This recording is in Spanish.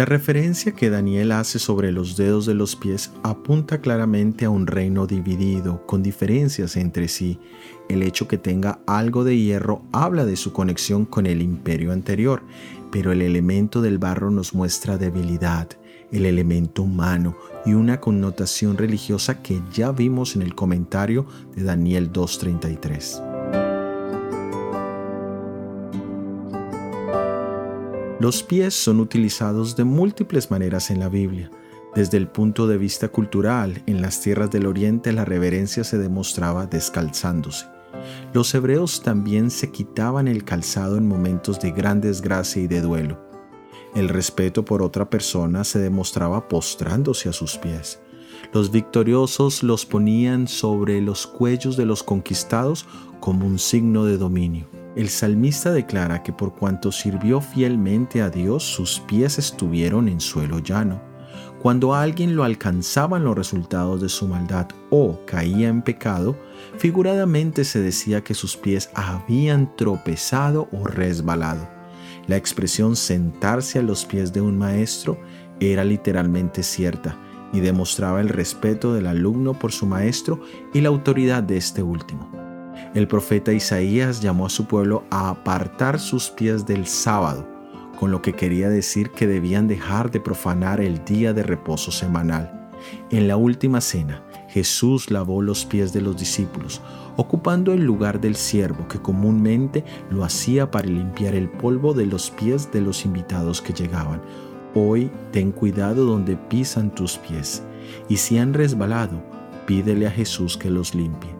La referencia que Daniel hace sobre los dedos de los pies apunta claramente a un reino dividido, con diferencias entre sí. El hecho que tenga algo de hierro habla de su conexión con el imperio anterior, pero el elemento del barro nos muestra debilidad, el elemento humano y una connotación religiosa que ya vimos en el comentario de Daniel 2.33. Los pies son utilizados de múltiples maneras en la Biblia. Desde el punto de vista cultural, en las tierras del Oriente la reverencia se demostraba descalzándose. Los hebreos también se quitaban el calzado en momentos de gran desgracia y de duelo. El respeto por otra persona se demostraba postrándose a sus pies. Los victoriosos los ponían sobre los cuellos de los conquistados como un signo de dominio. El salmista declara que por cuanto sirvió fielmente a Dios, sus pies estuvieron en suelo llano. Cuando a alguien lo alcanzaban los resultados de su maldad o caía en pecado, figuradamente se decía que sus pies habían tropezado o resbalado. La expresión sentarse a los pies de un maestro era literalmente cierta y demostraba el respeto del alumno por su maestro y la autoridad de este último. El profeta Isaías llamó a su pueblo a apartar sus pies del sábado, con lo que quería decir que debían dejar de profanar el día de reposo semanal. En la última cena, Jesús lavó los pies de los discípulos, ocupando el lugar del siervo que comúnmente lo hacía para limpiar el polvo de los pies de los invitados que llegaban. Hoy ten cuidado donde pisan tus pies, y si han resbalado, pídele a Jesús que los limpie.